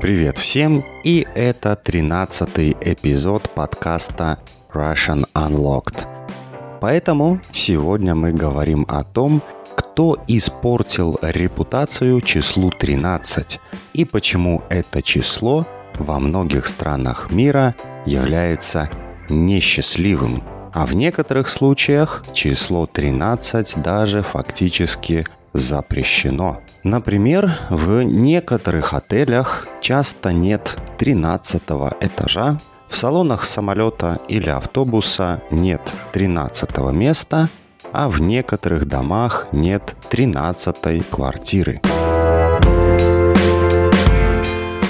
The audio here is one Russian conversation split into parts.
Привет всем, и это 13 эпизод подкаста Russian Unlocked. Поэтому сегодня мы говорим о том, кто испортил репутацию числу 13 и почему это число во многих странах мира является несчастливым. А в некоторых случаях число 13 даже фактически запрещено. Например, в некоторых отелях часто нет 13 этажа, в салонах самолета или автобуса нет 13 места, а в некоторых домах нет 13 квартиры.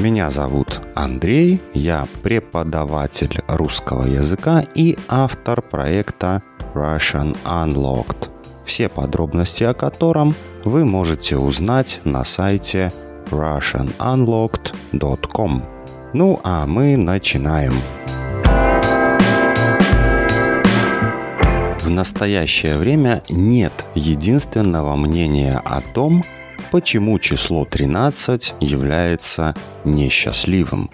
Меня зовут Андрей, я преподаватель русского языка и автор проекта Russian Unlocked, все подробности о котором вы можете узнать на сайте russianunlocked.com. Ну а мы начинаем. В настоящее время нет единственного мнения о том, почему число 13 является несчастливым.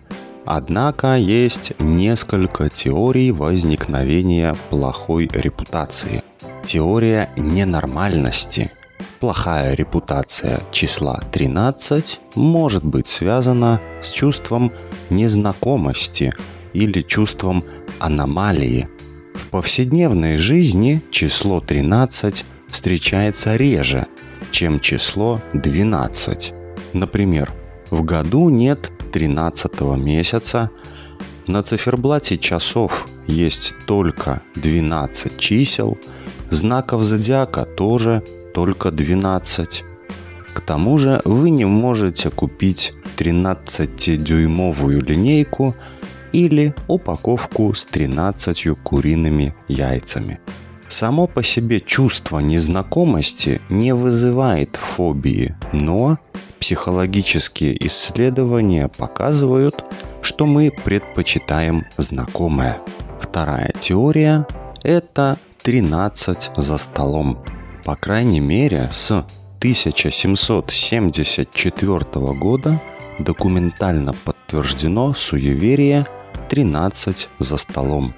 Однако есть несколько теорий возникновения плохой репутации. Теория ненормальности. Плохая репутация числа 13 может быть связана с чувством незнакомости или чувством аномалии. В повседневной жизни число 13 встречается реже, чем число 12. Например, в году нет 13 месяца, на циферблате часов есть только 12 чисел, знаков зодиака тоже только 12. К тому же вы не можете купить 13-дюймовую линейку или упаковку с 13 куриными яйцами – Само по себе чувство незнакомости не вызывает фобии, но психологические исследования показывают, что мы предпочитаем знакомое. Вторая теория – это 13 за столом. По крайней мере, с 1774 года документально подтверждено суеверие 13 за столом.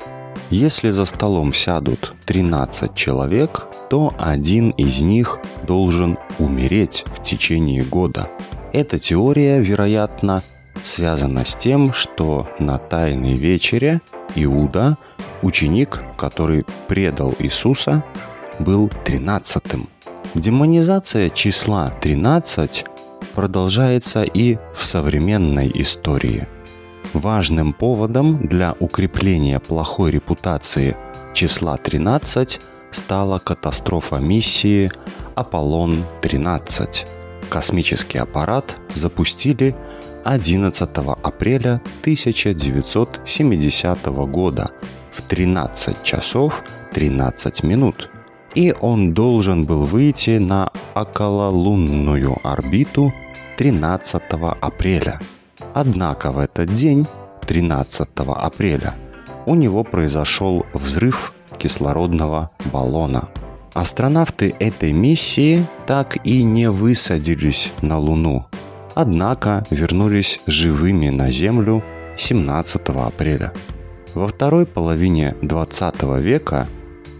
Если за столом сядут 13 человек, то один из них должен умереть в течение года. Эта теория, вероятно, связана с тем, что на Тайной вечере Иуда, ученик, который предал Иисуса, был тринадцатым. Демонизация числа 13 продолжается и в современной истории – Важным поводом для укрепления плохой репутации числа 13 стала катастрофа миссии Аполлон-13. Космический аппарат запустили 11 апреля 1970 года в 13 часов 13 минут. И он должен был выйти на окололунную орбиту 13 апреля – Однако в этот день, 13 апреля, у него произошел взрыв кислородного баллона. Астронавты этой миссии так и не высадились на Луну, однако вернулись живыми на Землю 17 апреля. Во второй половине 20 века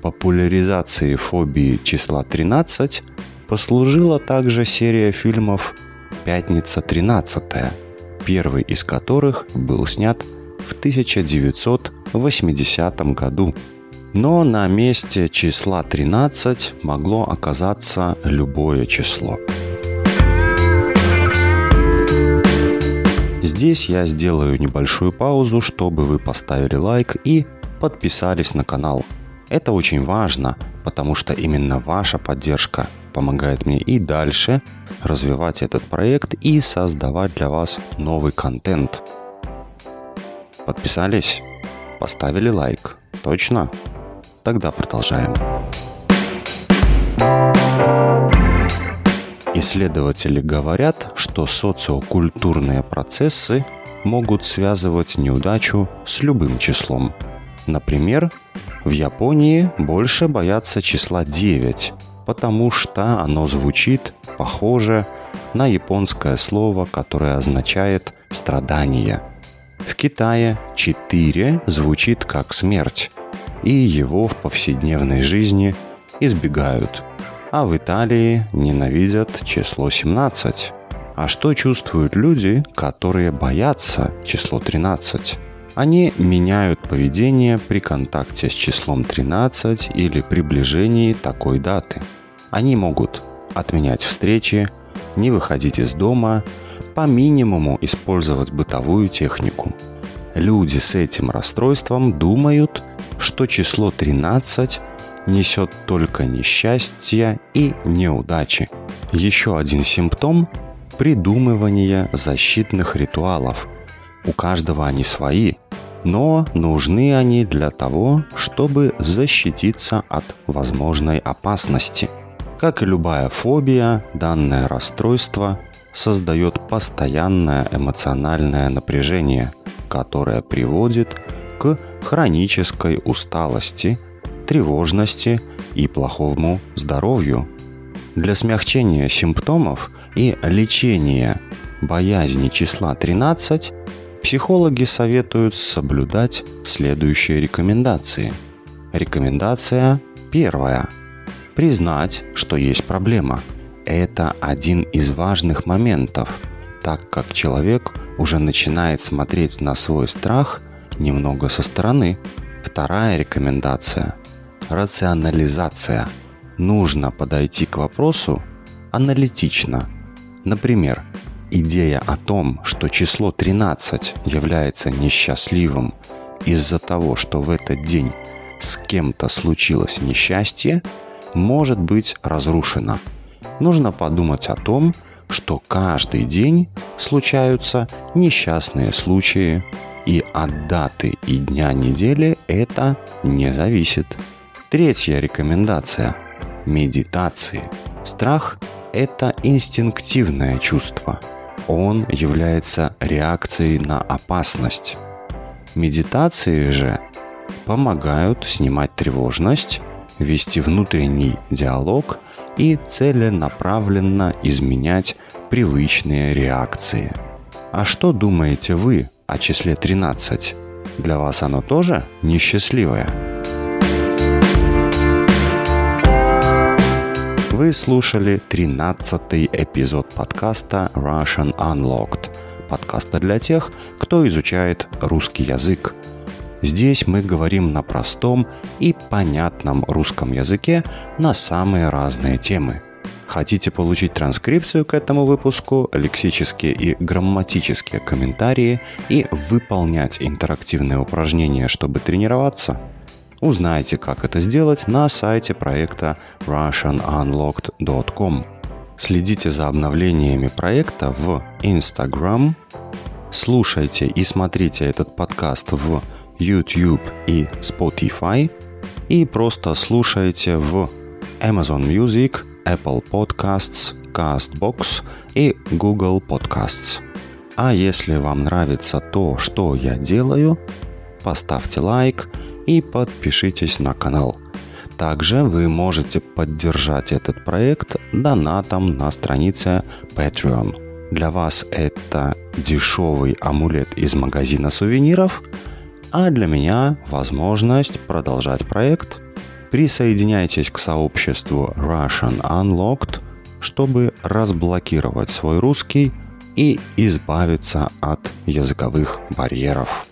популяризации фобии числа 13 послужила также серия фильмов «Пятница 13 первый из которых был снят в 1980 году. Но на месте числа 13 могло оказаться любое число. Здесь я сделаю небольшую паузу, чтобы вы поставили лайк и подписались на канал. Это очень важно, потому что именно ваша поддержка помогает мне и дальше развивать этот проект и создавать для вас новый контент. Подписались? Поставили лайк? Точно? Тогда продолжаем. Исследователи говорят, что социокультурные процессы могут связывать неудачу с любым числом. Например, в Японии больше боятся числа 9, потому что оно звучит похоже на японское слово, которое означает страдание. В Китае 4 звучит как смерть, и его в повседневной жизни избегают. А в Италии ненавидят число 17. А что чувствуют люди, которые боятся число 13? Они меняют поведение при контакте с числом 13 или приближении такой даты. Они могут отменять встречи, не выходить из дома, по минимуму использовать бытовую технику. Люди с этим расстройством думают, что число 13 несет только несчастье и неудачи. Еще один симптом – придумывание защитных ритуалов. У каждого они свои, но нужны они для того, чтобы защититься от возможной опасности. Как и любая фобия, данное расстройство создает постоянное эмоциональное напряжение, которое приводит к хронической усталости, тревожности и плохому здоровью. Для смягчения симптомов и лечения боязни числа 13 психологи советуют соблюдать следующие рекомендации. Рекомендация первая. Признать, что есть проблема. Это один из важных моментов, так как человек уже начинает смотреть на свой страх немного со стороны. Вторая рекомендация – рационализация. Нужно подойти к вопросу аналитично. Например, Идея о том, что число 13 является несчастливым из-за того, что в этот день с кем-то случилось несчастье, может быть разрушена. Нужно подумать о том, что каждый день случаются несчастные случаи, и от даты и дня недели это не зависит. Третья рекомендация – медитации. Страх – это инстинктивное чувство – он является реакцией на опасность. Медитации же помогают снимать тревожность, вести внутренний диалог и целенаправленно изменять привычные реакции. А что думаете вы о числе 13? Для вас оно тоже несчастливое? Вы слушали 13-й эпизод подкаста Russian Unlocked, подкаста для тех, кто изучает русский язык. Здесь мы говорим на простом и понятном русском языке на самые разные темы. Хотите получить транскрипцию к этому выпуску, лексические и грамматические комментарии и выполнять интерактивные упражнения, чтобы тренироваться – Узнайте, как это сделать на сайте проекта russianunlocked.com. Следите за обновлениями проекта в Instagram, слушайте и смотрите этот подкаст в YouTube и Spotify и просто слушайте в Amazon Music, Apple Podcasts, CastBox и Google Podcasts. А если вам нравится то, что я делаю, поставьте лайк – и подпишитесь на канал. Также вы можете поддержать этот проект донатом на странице Patreon. Для вас это дешевый амулет из магазина сувениров, а для меня возможность продолжать проект. Присоединяйтесь к сообществу Russian Unlocked, чтобы разблокировать свой русский и избавиться от языковых барьеров.